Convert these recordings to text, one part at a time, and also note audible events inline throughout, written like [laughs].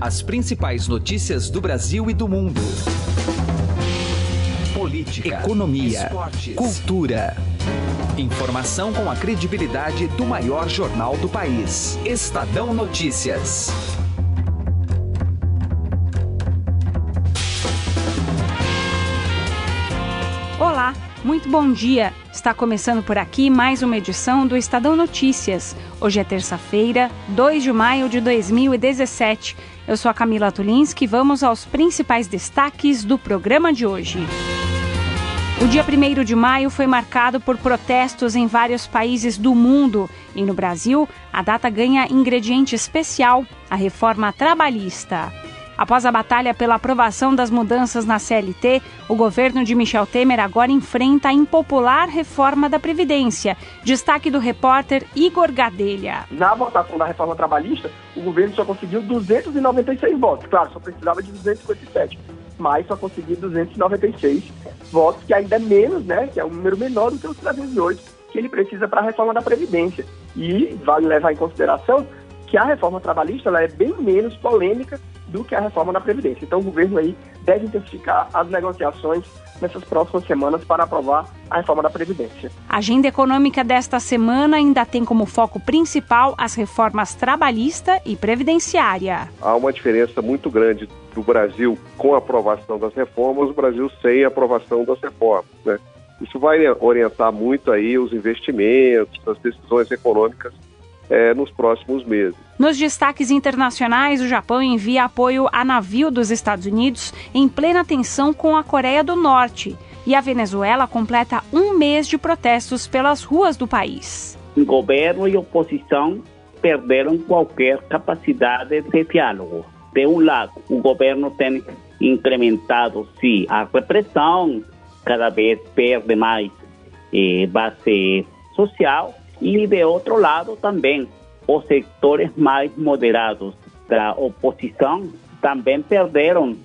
As principais notícias do Brasil e do mundo. Política, economia, esportes, cultura. Informação com a credibilidade do maior jornal do país. Estadão Notícias. Olá, muito bom dia. Está começando por aqui mais uma edição do Estadão Notícias. Hoje é terça-feira, 2 de maio de 2017. Eu sou a Camila Tulinski e vamos aos principais destaques do programa de hoje. O dia 1 de maio foi marcado por protestos em vários países do mundo e no Brasil, a data ganha ingrediente especial: a reforma trabalhista. Após a batalha pela aprovação das mudanças na CLT, o governo de Michel Temer agora enfrenta a impopular reforma da Previdência. Destaque do repórter Igor Gadelha. Na votação da reforma trabalhista, o governo só conseguiu 296 votos. Claro, só precisava de 257, mas só conseguiu 296 votos, que ainda é menos, né? Que é um número menor do que os 308 que ele precisa para a reforma da Previdência. E vale levar em consideração que a reforma trabalhista ela é bem menos polêmica do que a reforma da Previdência. Então o governo aí deve intensificar as negociações nessas próximas semanas para aprovar a reforma da Previdência. A agenda econômica desta semana ainda tem como foco principal as reformas trabalhista e previdenciária. Há uma diferença muito grande do Brasil com a aprovação das reformas, o Brasil sem a aprovação das reformas, né? Isso vai orientar muito aí os investimentos, as decisões econômicas é, nos próximos meses. Nos destaques internacionais, o Japão envia apoio a navio dos Estados Unidos em plena tensão com a Coreia do Norte. E a Venezuela completa um mês de protestos pelas ruas do país. Governo e oposição perderam qualquer capacidade de diálogo. De um lado, o governo tem incrementado, sim, a repressão, cada vez perde mais eh, base social e, de outro lado, também os setores mais moderados da oposição também perderam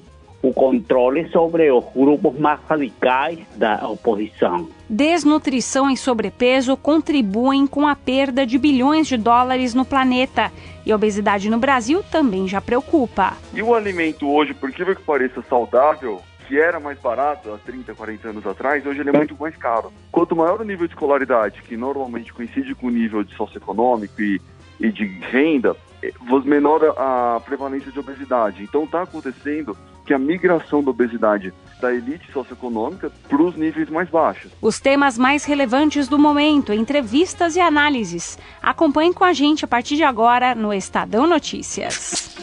o controle sobre os grupos mais radicais da oposição. Desnutrição e sobrepeso contribuem com a perda de bilhões de dólares no planeta. E a obesidade no Brasil também já preocupa. E o alimento hoje, por que pareça saudável, que era mais barato há 30, 40 anos atrás, hoje ele é muito mais caro. Quanto maior o nível de escolaridade, que normalmente coincide com o nível de socioeconômico e, e de renda, eh, menor a prevalência de obesidade. Então está acontecendo que a migração da obesidade da elite socioeconômica para os níveis mais baixos. Os temas mais relevantes do momento, entrevistas e análises. Acompanhe com a gente a partir de agora no Estadão Notícias.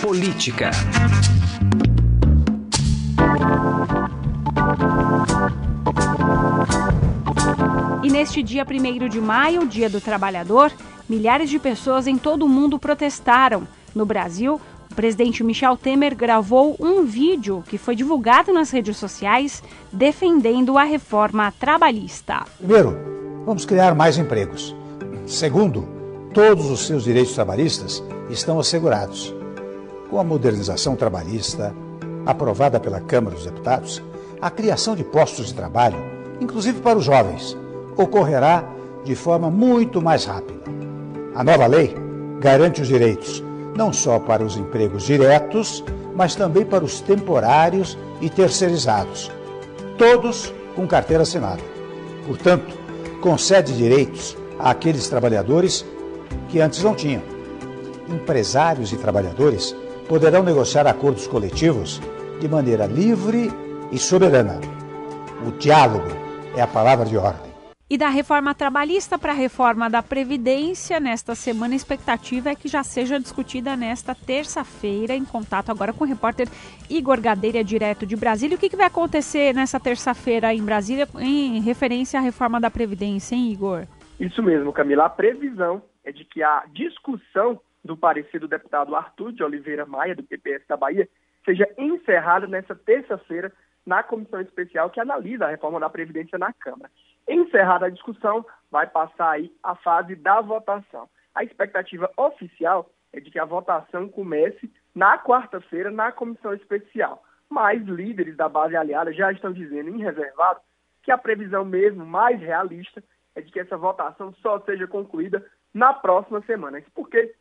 Política. Neste dia 1 de maio, Dia do Trabalhador, milhares de pessoas em todo o mundo protestaram. No Brasil, o presidente Michel Temer gravou um vídeo que foi divulgado nas redes sociais defendendo a reforma trabalhista. Primeiro, vamos criar mais empregos. Segundo, todos os seus direitos trabalhistas estão assegurados. Com a modernização trabalhista aprovada pela Câmara dos Deputados, a criação de postos de trabalho, inclusive para os jovens, ocorrerá de forma muito mais rápida. A nova lei garante os direitos não só para os empregos diretos, mas também para os temporários e terceirizados, todos com carteira assinada. Portanto, concede direitos àqueles trabalhadores que antes não tinham. Empresários e trabalhadores poderão negociar acordos coletivos de maneira livre e soberana. O diálogo é a palavra de ordem. E da reforma trabalhista para a reforma da Previdência, nesta semana a expectativa é que já seja discutida nesta terça-feira, em contato agora com o repórter Igor Gadeira, direto de Brasília. O que, que vai acontecer nessa terça-feira em Brasília em referência à reforma da Previdência, hein, Igor? Isso mesmo, Camila. A previsão é de que a discussão do parecer do deputado Arthur de Oliveira Maia, do PPS da Bahia, seja encerrada nessa terça-feira na comissão especial que analisa a reforma da Previdência na Câmara. Encerrada a discussão, vai passar aí a fase da votação. A expectativa oficial é de que a votação comece na quarta-feira na comissão especial. Mas líderes da base aliada já estão dizendo em reservado que a previsão mesmo mais realista é de que essa votação só seja concluída na próxima semana. Isso porque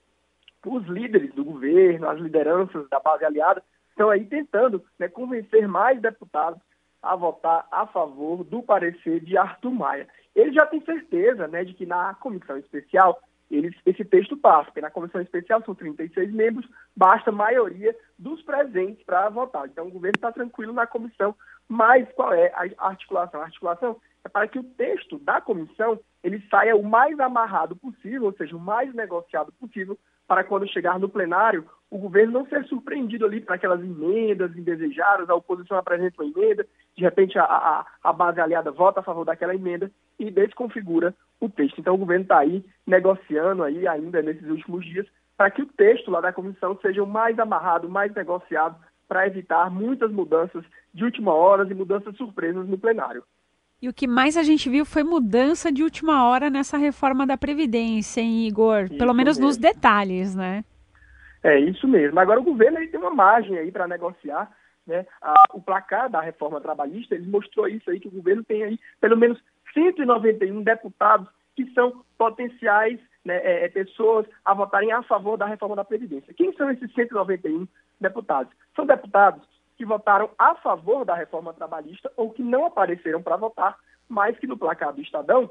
os líderes do governo, as lideranças da base aliada, estão aí tentando né, convencer mais deputados a votar a favor do parecer de Arthur Maia. Ele já tem certeza né, de que na comissão especial esse texto passa, porque na comissão especial são 36 membros, basta a maioria dos presentes para votar. Então o governo está tranquilo na comissão, mas qual é a articulação? A articulação é para que o texto da comissão ele saia o mais amarrado possível, ou seja, o mais negociado possível, para quando chegar no plenário, o governo não ser surpreendido ali por aquelas emendas indesejadas, a oposição apresenta uma emenda, de repente a, a, a base aliada vota a favor daquela emenda e desconfigura o texto. Então o governo está aí negociando aí ainda nesses últimos dias para que o texto lá da comissão seja o mais amarrado, mais negociado, para evitar muitas mudanças de última hora e mudanças surpresas no plenário. E o que mais a gente viu foi mudança de última hora nessa reforma da Previdência, hein, Igor? Isso Pelo menos mesmo. nos detalhes, né? É isso mesmo. Agora o governo ele tem uma margem aí para negociar. Né? A, o placar da reforma trabalhista ele mostrou isso aí, que o governo tem aí pelo menos 191 deputados que são potenciais né, é, é, pessoas a votarem a favor da reforma da Previdência. Quem são esses 191 deputados? São deputados que votaram a favor da reforma trabalhista ou que não apareceram para votar, mas que no placar do Estadão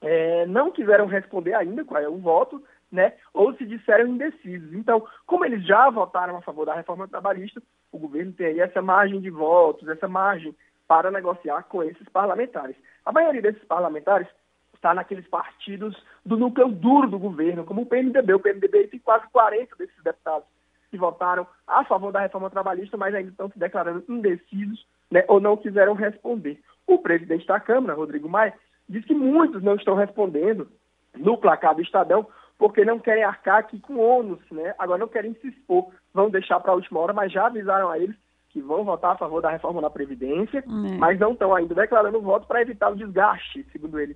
é, não quiseram responder ainda qual é o voto, né, ou se disseram indecisos. Então, como eles já votaram a favor da reforma trabalhista, o governo tem aí essa margem de votos, essa margem para negociar com esses parlamentares. A maioria desses parlamentares está naqueles partidos do núcleo duro do governo, como o PMDB. O PMDB tem quase 40 desses deputados que votaram a favor da reforma trabalhista, mas ainda estão se declarando indecisos né, ou não quiseram responder. O presidente da Câmara, Rodrigo Maia, diz que muitos não estão respondendo no placar do Estadão porque não querem arcar aqui com ônus, né? agora não querem se expor, vão deixar para a última hora, mas já avisaram a eles que vão votar a favor da reforma da Previdência, é. mas não estão ainda declarando voto para evitar o desgaste, segundo ele,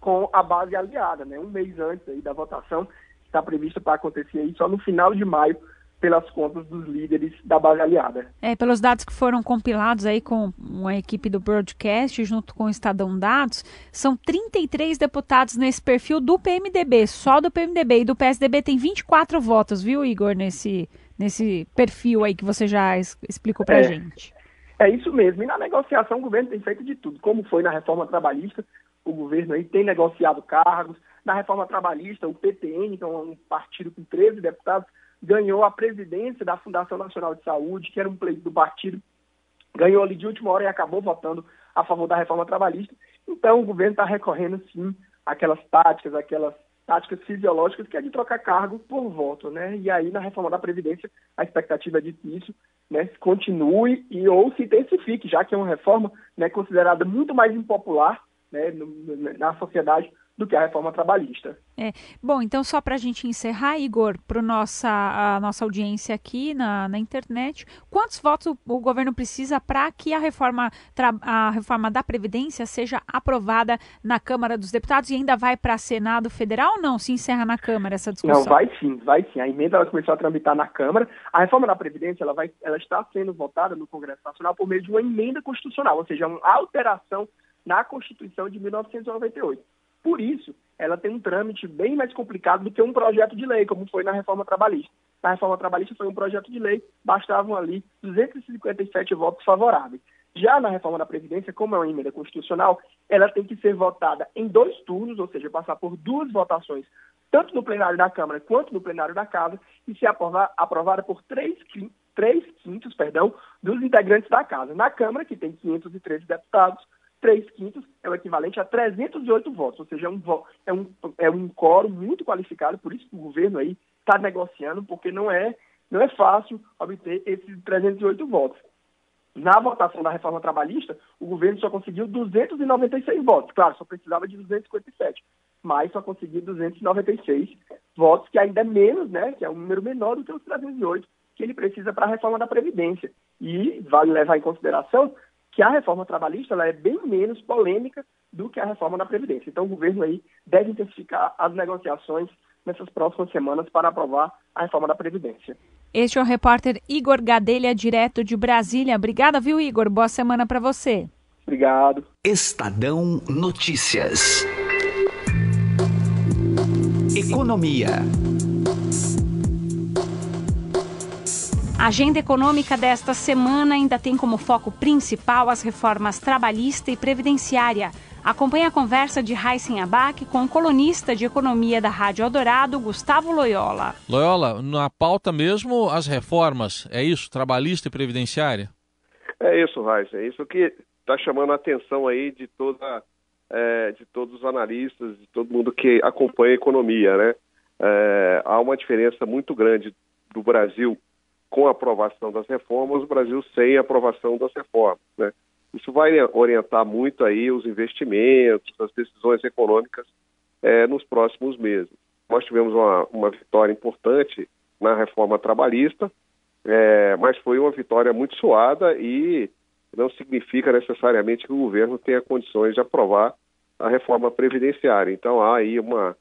com a base aliada, né? um mês antes aí da votação, está prevista para acontecer aí só no final de maio, pelas contas dos líderes da base aliada. É, pelos dados que foram compilados aí com a equipe do Broadcast, junto com o Estadão Dados, são 33 deputados nesse perfil do PMDB, só do PMDB. E do PSDB tem 24 votos, viu, Igor, nesse, nesse perfil aí que você já explicou pra é, gente. É isso mesmo. E na negociação o governo tem feito de tudo. Como foi na reforma trabalhista, o governo aí tem negociado cargos. Na reforma trabalhista, o PTN, que é um partido com 13 deputados, ganhou a presidência da Fundação Nacional de Saúde, que era um pleito do partido, ganhou ali de última hora e acabou votando a favor da reforma trabalhista. Então, o governo está recorrendo, sim, aquelas táticas, aquelas táticas fisiológicas que é de trocar cargo por voto, né? E aí, na reforma da Previdência, a expectativa é de que isso né, continue e ou se intensifique, já que é uma reforma né, considerada muito mais impopular né, na sociedade do que a reforma trabalhista. É. Bom, então só para a gente encerrar, Igor, para nossa, a nossa audiência aqui na, na internet, quantos votos o, o governo precisa para que a reforma, a reforma da Previdência seja aprovada na Câmara dos Deputados e ainda vai para Senado Federal ou não? Se encerra na Câmara essa discussão? Não, vai sim, vai sim. A emenda ela começou a tramitar na Câmara. A reforma da Previdência ela, vai, ela está sendo votada no Congresso Nacional por meio de uma emenda constitucional, ou seja, uma alteração na Constituição de 1998. Por isso, ela tem um trâmite bem mais complicado do que um projeto de lei, como foi na reforma trabalhista. Na reforma trabalhista foi um projeto de lei, bastavam ali 257 votos favoráveis. Já na reforma da Previdência, como é uma emenda constitucional, ela tem que ser votada em dois turnos, ou seja, passar por duas votações, tanto no plenário da Câmara quanto no plenário da Casa, e ser aprovada por três, três quintos perdão, dos integrantes da Casa. Na Câmara, que tem 513 deputados, 3 quintos é o equivalente a 308 votos, ou seja, é um, é um, é um quórum muito qualificado, por isso que o governo aí está negociando, porque não é, não é fácil obter esses 308 votos. Na votação da reforma trabalhista, o governo só conseguiu 296 votos. Claro, só precisava de 257, mas só conseguiu 296 votos, que ainda é menos, né? Que é um número menor do que os 308 que ele precisa para a reforma da Previdência. E vale levar em consideração que a reforma trabalhista ela é bem menos polêmica do que a reforma da Previdência. Então, o governo aí deve intensificar as negociações nessas próximas semanas para aprovar a reforma da Previdência. Este é o repórter Igor Gadelha, direto de Brasília. Obrigada, viu, Igor? Boa semana para você. Obrigado. Estadão Notícias. Economia. A agenda econômica desta semana ainda tem como foco principal as reformas trabalhista e previdenciária. Acompanhe a conversa de Heisen Abac com o colunista de economia da Rádio Eldorado, Gustavo Loyola. Loyola, na pauta mesmo as reformas, é isso? Trabalhista e previdenciária? É isso, Heisen, é isso que está chamando a atenção aí de toda é, de todos os analistas, de todo mundo que acompanha a economia, né? É, há uma diferença muito grande do Brasil com a aprovação das reformas, o Brasil sem a aprovação das reformas, né? Isso vai orientar muito aí os investimentos, as decisões econômicas é, nos próximos meses. Nós tivemos uma, uma vitória importante na reforma trabalhista, é, mas foi uma vitória muito suada e não significa necessariamente que o governo tenha condições de aprovar a reforma previdenciária. Então há aí uma,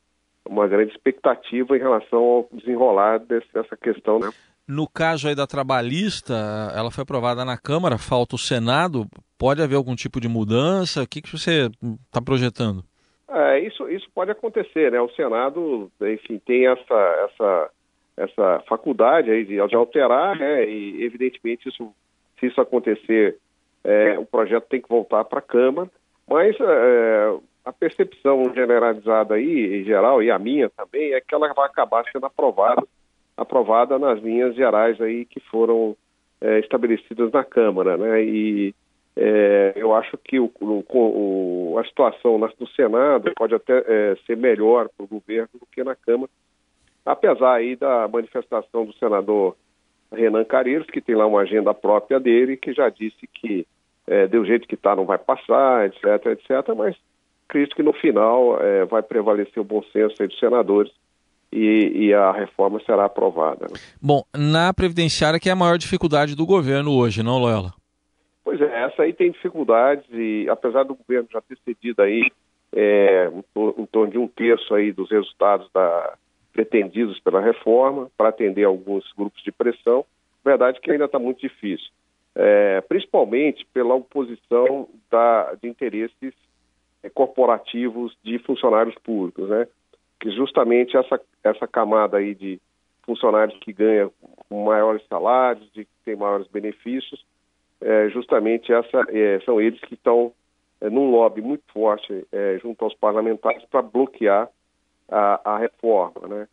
uma grande expectativa em relação ao desenrolar dessa questão. Né? No caso aí da trabalhista, ela foi aprovada na Câmara, falta o Senado. Pode haver algum tipo de mudança? O que, que você está projetando? É, isso, isso pode acontecer, né? O Senado, enfim, tem essa, essa, essa faculdade aí de, de alterar, né? E evidentemente isso, se isso acontecer, é, o projeto tem que voltar para a Câmara. Mas é, a percepção generalizada aí, em geral, e a minha também, é que ela vai acabar sendo aprovada aprovada nas linhas gerais aí que foram é, estabelecidas na Câmara, né? E é, eu acho que o, o, a situação no Senado pode até é, ser melhor para o governo do que na Câmara, apesar aí da manifestação do senador Renan Careiros, que tem lá uma agenda própria dele, que já disse que é, do jeito que está não vai passar, etc, etc, mas acredito que no final é, vai prevalecer o bom senso dos senadores e, e, a reforma será aprovada. Né? Bom, na Previdenciária que é a maior dificuldade do governo hoje, não, Loela? Pois é, essa aí tem dificuldades e apesar do governo já ter cedido aí é, em torno de um terço aí dos resultados da, pretendidos pela reforma para atender alguns grupos de pressão, verdade que ainda está muito difícil, é, principalmente pela oposição da, de interesses é, corporativos de funcionários públicos, né? Que justamente essa, essa camada aí de funcionários que ganham maiores salários, de que tem maiores benefícios, é, justamente essa, é, são eles que estão é, num lobby muito forte é, junto aos parlamentares para bloquear a, a, reforma, né?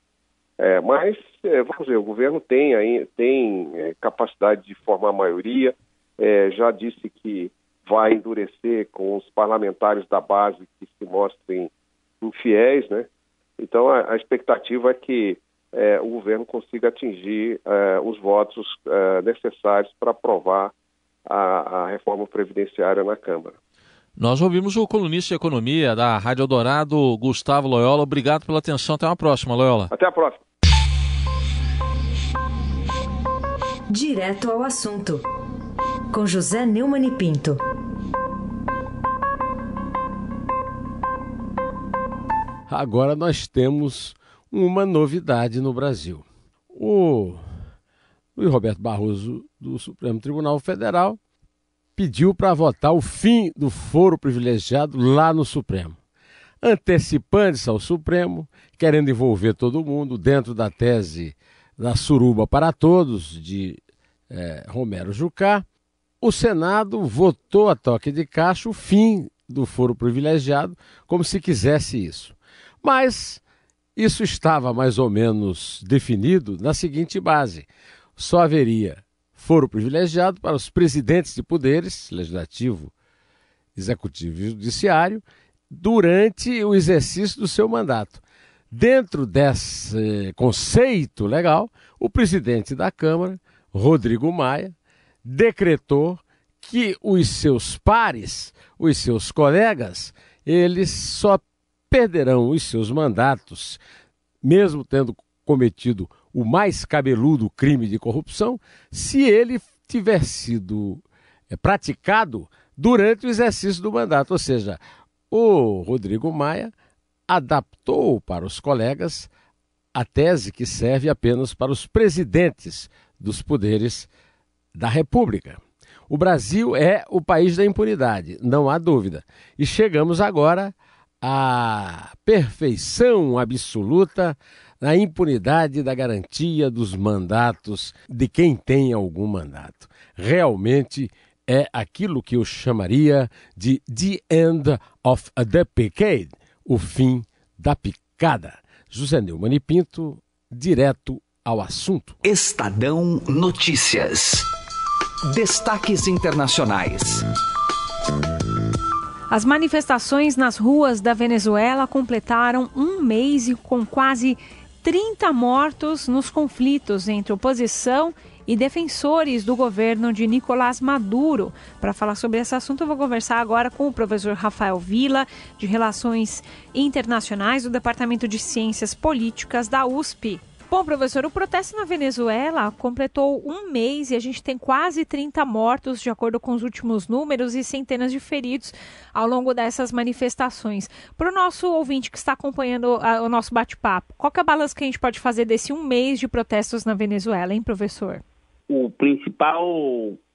É, mas, é, vamos ver, o governo tem, tem capacidade de formar maioria, já disse que vai endurecer com os parlamentares da base que se mostrem infiéis, né? Então, a, a expectativa é que é, o governo consiga atingir é, os votos é, necessários para aprovar a, a, reforma previdenciária na Câmara. Nós ouvimos o colunista de economia da Rádio Eldorado, Gustavo Loyola. Obrigado pela atenção. Até uma próxima, Loyola. Até a próxima. Direto ao assunto, com José Neumann e Pinto. Agora nós temos uma novidade no Brasil. O Luiz Roberto Barroso, do Supremo Tribunal Federal, pediu para votar o fim do foro privilegiado lá no Supremo. Antecipando-se ao Supremo, querendo envolver todo mundo dentro da tese da suruba para todos, de é, Romero Jucá, o Senado votou a toque de caixa o fim do foro privilegiado, como se quisesse isso. Mas isso estava mais ou menos definido na seguinte base: só haveria foro privilegiado para os presidentes de poderes, legislativo, executivo e judiciário, durante o exercício do seu mandato. Dentro desse conceito legal, o presidente da Câmara, Rodrigo Maia, decretou que os seus pares, os seus colegas, eles só perderão os seus mandatos, mesmo tendo cometido o mais cabeludo crime de corrupção, se ele tiver sido é, praticado durante o exercício do mandato. Ou seja, o Rodrigo Maia adaptou para os colegas a tese que serve apenas para os presidentes dos poderes da República. O Brasil é o país da impunidade, não há dúvida. E chegamos agora a perfeição absoluta na impunidade da garantia dos mandatos de quem tem algum mandato. Realmente é aquilo que eu chamaria de The End of the Picade, o fim da picada. José Neumann e Pinto, direto ao assunto. Estadão Notícias. Destaques internacionais. As manifestações nas ruas da Venezuela completaram um mês e com quase 30 mortos nos conflitos entre oposição e defensores do governo de Nicolás Maduro. Para falar sobre esse assunto, eu vou conversar agora com o professor Rafael Vila, de Relações Internacionais do Departamento de Ciências Políticas da USP. Bom, professor, o protesto na Venezuela completou um mês e a gente tem quase 30 mortos, de acordo com os últimos números, e centenas de feridos ao longo dessas manifestações. Para o nosso ouvinte que está acompanhando a, o nosso bate-papo, qual é a balança que a gente pode fazer desse um mês de protestos na Venezuela, hein, professor? O principal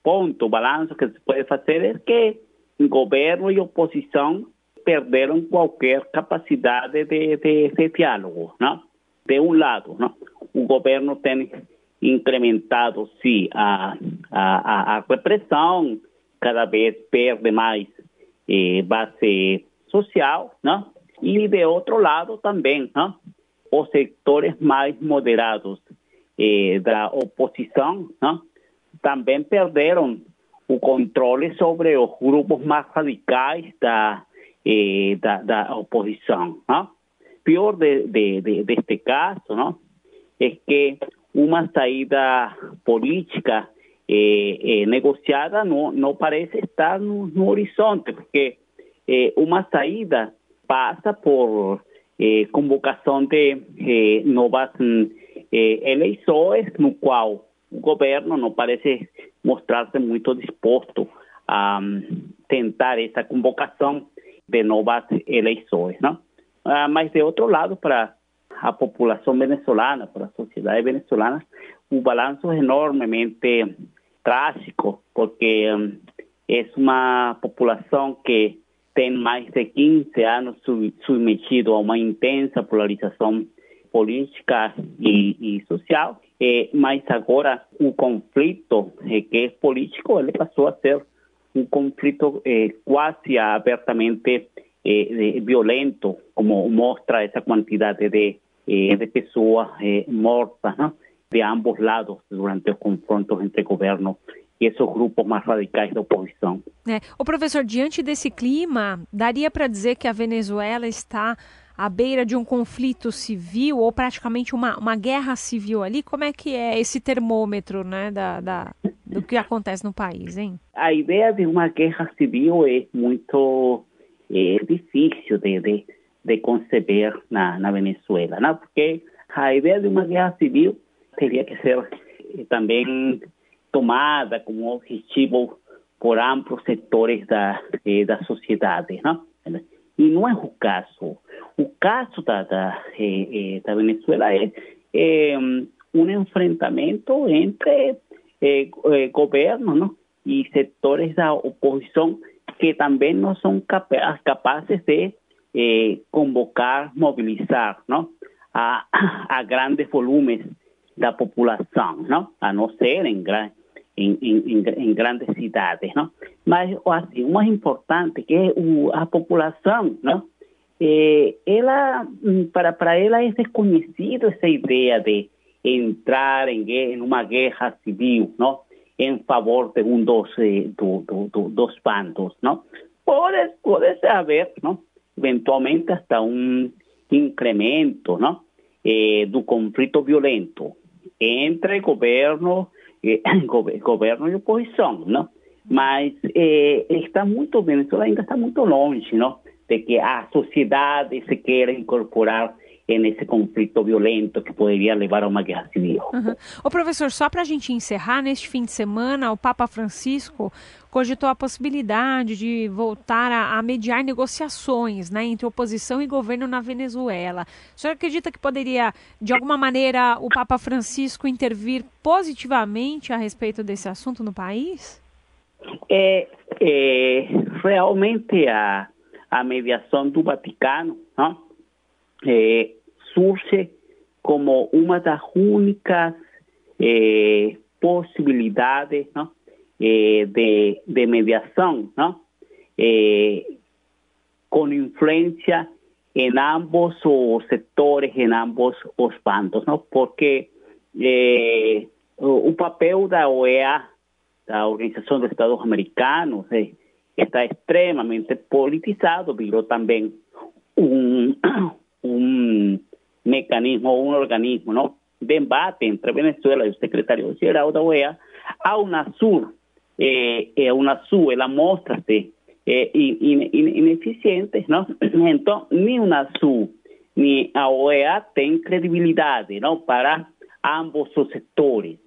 ponto, balanço que se pode fazer é que governo e oposição perderam qualquer capacidade de, de, de diálogo, não? De um lado, não? o governo tem incrementado, sim, a, a, a repressão, cada vez perde mais eh, base social, não? e de outro lado também, os setores mais moderados eh, da oposição não? também perderam o controle sobre os grupos mais radicais da, eh, da, oposição. Não? Peor de, este caso, ¿no? Es que una salida política eh, eh, negociada no, parece estar no, no horizonte, porque eh, una salida pasa por convocación de eh, eleições, no qual o governo não parece mostrar-se muito disposto a um, tentar essa convocação de novas eleições, não? Ah, mas de outro lado, para a população venezuelana, para a sociedade venezuelana, o balanço é enormemente trágico, porque um, é uma população que tem mais de 15 anos submetido a uma intensa polarização política e, e social, eh, mas agora o conflito eh, que é político, ele passou a ser um conflito eh, quase abertamente eh, violento, como muestra esa cantidad de, eh, de eh, muertas ¿no? de ambos lados durante los confrontos entre gobierno e esses grupos mais radicais da oposição. É. O professor, diante desse clima, daria para dizer que a Venezuela está à beira de um conflito civil ou praticamente uma, uma guerra civil ali? Como é que é esse termômetro né, da, da, do que acontece no país, hein? A ideia de uma guerra civil é muito é difícil de, de, de conceber na, na Venezuela, porque a ideia de uma guerra civil teria que ser eh, também tomada como objetivo por amplos setores da, eh, da sociedade. Não? E não é caso. O caso da, da, eh, Venezuela é, é um enfrentamento entre eh, governo não? e setores da que también no son capaces de eh, convocar, movilizar, ¿no? A, a, grandes volúmenes de la población, ¿no? A no ser en, gran, grandes ciudades, ¿no? Mas, así, más importante que la población, ¿no? Eh, ela, mm, para, para ela es desconocido esa idea de entrar en, en una guerra civil, ¿no? En favor de un dos, eh, do, do, do, dos bandos, ¿no? Puede, puede haber, ¿no? Eventualmente hasta un incremento, ¿no? Eh, do conflito violento entre governo, eh, governo e oposição, não? Mas eh, está muito, Venezuela ainda está muito longe, não? De que a sociedade se queira incorporar nesse conflito violento que poderia levar a uma guerra civil. Uhum. O professor, só para a gente encerrar, neste fim de semana, o Papa Francisco cogitou a possibilidade de voltar a, a mediar negociações né, entre oposição e governo na Venezuela. O senhor acredita que poderia, de alguma maneira, o Papa Francisco intervir positivamente a respeito desse assunto no país? É, é realmente a, a mediação do Vaticano, não? Surge como uma das únicas eh, possibilidades ¿no? eh, de, de, mediación ¿no? Eh, con influencia en ambos os sectores, en ambos os bandos, ¿no? porque o papel da OEA, da Organização dos Estados Americanos, está extremamente politizado, virou também um, um mecanismo, um organismo, não? de embate entre Venezuela y el secretario general de la OEA, a UNASUR, eh, eh, UNASUR, ela mostra-se eh, in, in, ineficiente, não? [clears throat] Então, nem UNASUR nem a OEA têm credibilidade não? para ambos os setores.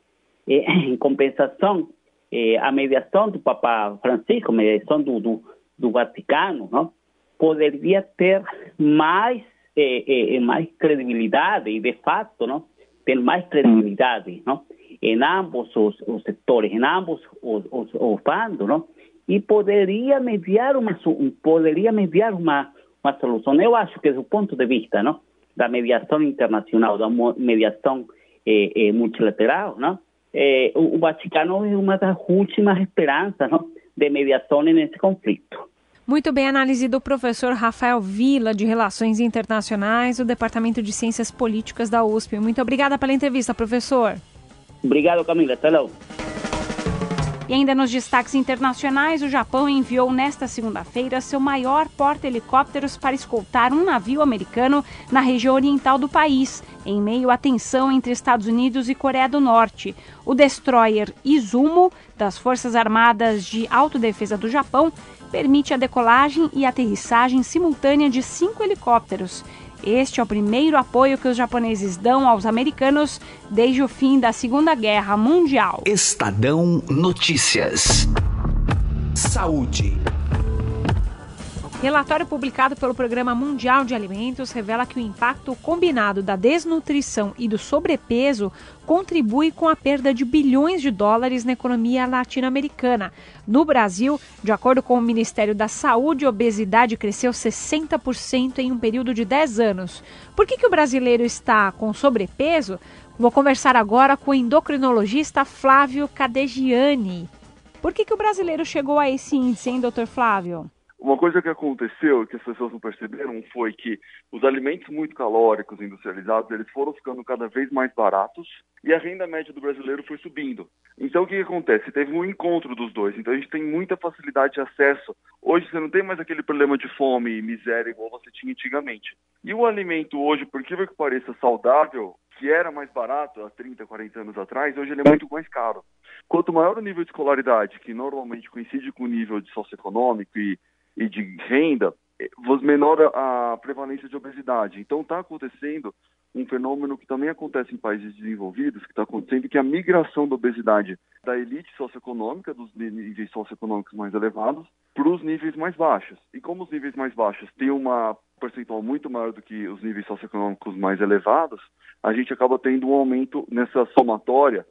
Eh, [clears throat] em compensação, eh, a mediação do Papa Francisco, a mediação do, do, do Vaticano, não? poderia ter mais, eh, mais credibilidade de fato, não? ter mais credibilidade não? em ambos os, os ambos os, os, os bandos, não? e poderia mediar uma poderia mediar uma uma solução. Eu acho que do ponto de vista não? da mediação internacional, da mediação eh, eh, multilateral, não? Eh, o Vaticano é uma das últimas esperanças não? de mediação nesse conflito. Muito bem, análise do professor Rafael Vila, de Relações Internacionais, do Departamento de Ciências Políticas da USP. Muito obrigada pela entrevista, professor. Obrigado, Camila. Até logo. E ainda nos destaques internacionais, o Japão enviou nesta segunda-feira seu maior porta-helicópteros para escoltar um navio americano na região oriental do país, em meio à tensão entre Estados Unidos e Coreia do Norte. O destroyer Izumo, das Forças Armadas de Autodefesa do Japão, permite a decolagem e aterrissagem simultânea de cinco helicópteros. Este é o primeiro apoio que os japoneses dão aos americanos desde o fim da Segunda Guerra Mundial. Estadão Notícias. Saúde. Relatório publicado pelo Programa Mundial de Alimentos revela que o impacto combinado da desnutrição e do sobrepeso contribui com a perda de bilhões de dólares na economia latino-americana. No Brasil, de acordo com o Ministério da Saúde, a obesidade cresceu 60% em um período de 10 anos. Por que, que o brasileiro está com sobrepeso? Vou conversar agora com o endocrinologista Flávio Cadegiani. Por que, que o brasileiro chegou a esse índice, hein, doutor Flávio? Uma coisa que aconteceu que as pessoas não perceberam foi que os alimentos muito calóricos industrializados eles foram ficando cada vez mais baratos e a renda média do brasileiro foi subindo. Então o que, acontece? Teve um encontro dos dois. Então a gente tem muita facilidade de acesso. Hoje você não tem mais aquele problema de fome e miséria igual você tinha antigamente. E o alimento hoje, por que que pareça saudável, que era mais barato há 30, 40 anos atrás, hoje ele é muito mais caro. Quanto maior o nível de escolaridade, que normalmente coincide com o nível de socioeconômico e e de renda, menor a prevalência de obesidade. Então está acontecendo um fenômeno que também acontece em países desenvolvidos, que está acontecendo, que é a migração da obesidade da elite socioeconômica, dos níveis socioeconômicos mais elevados, para os níveis mais baixos. E como os níveis mais baixos têm uma percentual muito maior do que os níveis socioeconômicos mais elevados, a gente acaba tendo um aumento nessa somatória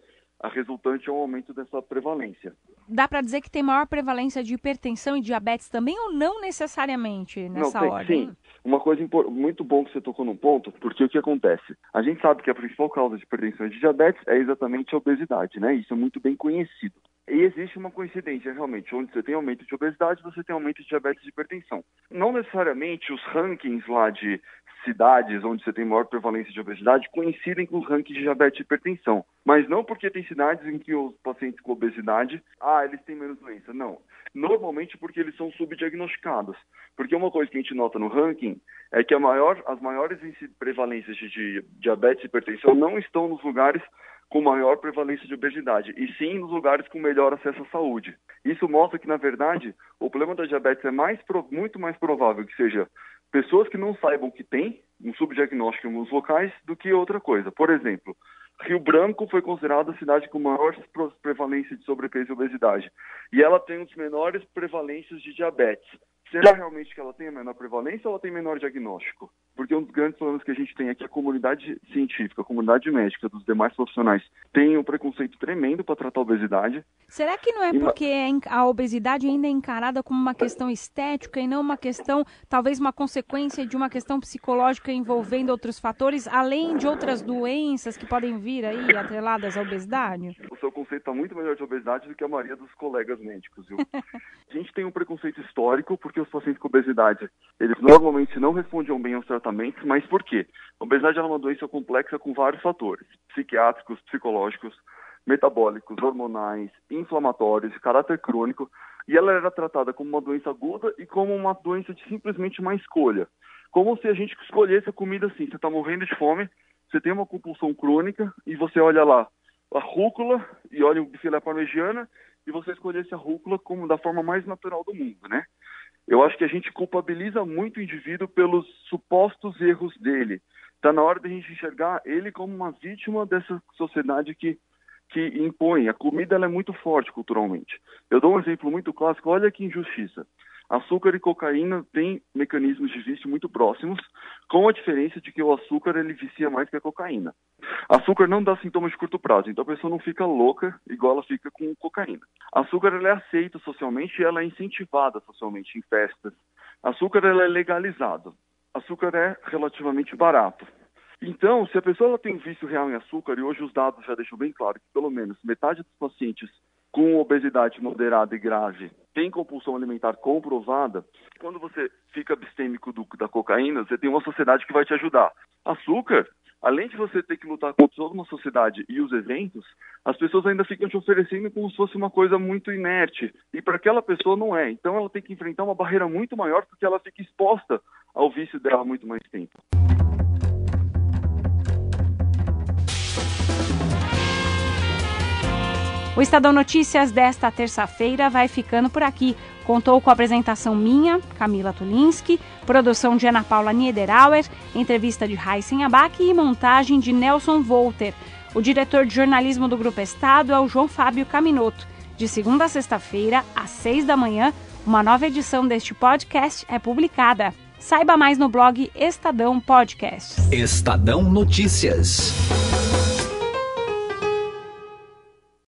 a resultante é um aumento dessa prevalência. Dá para dizer que tem maior prevalência de hipertensão e diabetes também ou não necessariamente nessa não, tem, ordem? Sim, uma coisa muito bom que você tocou num ponto, porque o que acontece? A gente sabe que a principal causa de hipertensão e de diabetes é exatamente a obesidade, né? Isso é muito bem conhecido. E existe uma coincidência realmente, onde você tem aumento de obesidade, você tem aumento de diabetes e hipertensão. Não necessariamente os rankings lá de cidades onde você tem maior prevalência de obesidade coincidem com os rankings de diabetes e hipertensão. Mas não porque tem cidades em que os pacientes com obesidade, ah, eles têm menos doença. Não. Normalmente porque eles são subdiagnosticados. Porque uma coisa que a gente nota no ranking é que maior, as maiores prevalências de diabetes e hipertensão não estão nos lugares com maior prevalência de obesidade, e sim nos lugares com melhor acesso à saúde. Isso mostra que, na verdade, o problema da diabetes é mais, muito mais provável que seja pessoas que não saibam que tem um subdiagnóstico em alguns locais do que outra coisa. Por exemplo, Rio Branco foi considerada a cidade com maior prevalência de sobrepeso e obesidade. E ela tem dos menores prevalências de diabetes. Será realmente que ela tem a menor prevalência ou ela tem menor diagnóstico? Porque um dos grandes problemas que a gente tem aqui é que a comunidade científica, a comunidade médica, dos demais profissionais, tem um preconceito tremendo para tratar a obesidade. Será que não é porque a obesidade ainda é encarada como uma questão estética e não uma questão, talvez uma consequência de uma questão psicológica envolvendo outros fatores, além de outras doenças que podem vir aí atreladas à obesidade? O seu conceito está muito melhor de obesidade do que a maioria dos colegas médicos, viu? [laughs] a gente tem um preconceito histórico porque os pacientes com obesidade, eles normalmente não respondiam bem aos tratamentos, mas por quê? A obesidade é uma doença complexa com vários fatores, psiquiátricos, psicológicos, metabólicos, hormonais, inflamatórios, de caráter crônico, e ela era tratada como uma doença aguda e como uma doença de simplesmente uma escolha. Como se a gente escolhesse a comida assim, você está morrendo de fome, você tem uma compulsão crônica e você olha lá a rúcula e olha o filé parmegiana e você escolhesse a rúcula como da forma mais natural do mundo, né? Eu acho que a gente culpabiliza muito o indivíduo pelos supostos erros dele. Está na hora de a gente enxergar ele como uma vítima dessa sociedade que, que impõe. A comida é muito forte culturalmente. Eu dou um exemplo muito clássico. Olha que injustiça. Açúcar e cocaína têm mecanismos de vício muito próximos, com a diferença de que o açúcar ele vicia mais que a cocaína. Açúcar não dá sintomas de curto prazo, então a pessoa não fica louca igual ela fica com cocaína. Açúcar ela é aceita socialmente e ela é incentivada socialmente em festas. Açúcar ela é legalizado. Açúcar é relativamente barato. Então, se a pessoa tem vício real em açúcar, e hoje os dados já deixam bem claro que pelo menos metade dos pacientes com obesidade moderada e grave tem compulsão alimentar comprovada, quando você fica abstêmico do, da cocaína, você tem uma sociedade que vai te ajudar. Açúcar, além de você ter que lutar contra toda uma sociedade e os eventos, as pessoas ainda ficam te oferecendo como se fosse uma coisa muito inerte. E para aquela pessoa não é. Então ela tem que enfrentar uma barreira muito maior porque ela fica exposta ao vício dela muito mais tempo. O Estadão Notícias desta terça-feira vai ficando por aqui. Contou com a apresentação minha, Camila Tulinski, produção de Ana Paula Niederauer, entrevista de Heisen Abac e montagem de Nelson Volter. O diretor de jornalismo do Grupo Estado é o João Fábio Caminoto. De segunda a sexta-feira, às seis da manhã, uma nova edição deste podcast é publicada. Saiba mais no blog Estadão Podcasts. Estadão Notícias.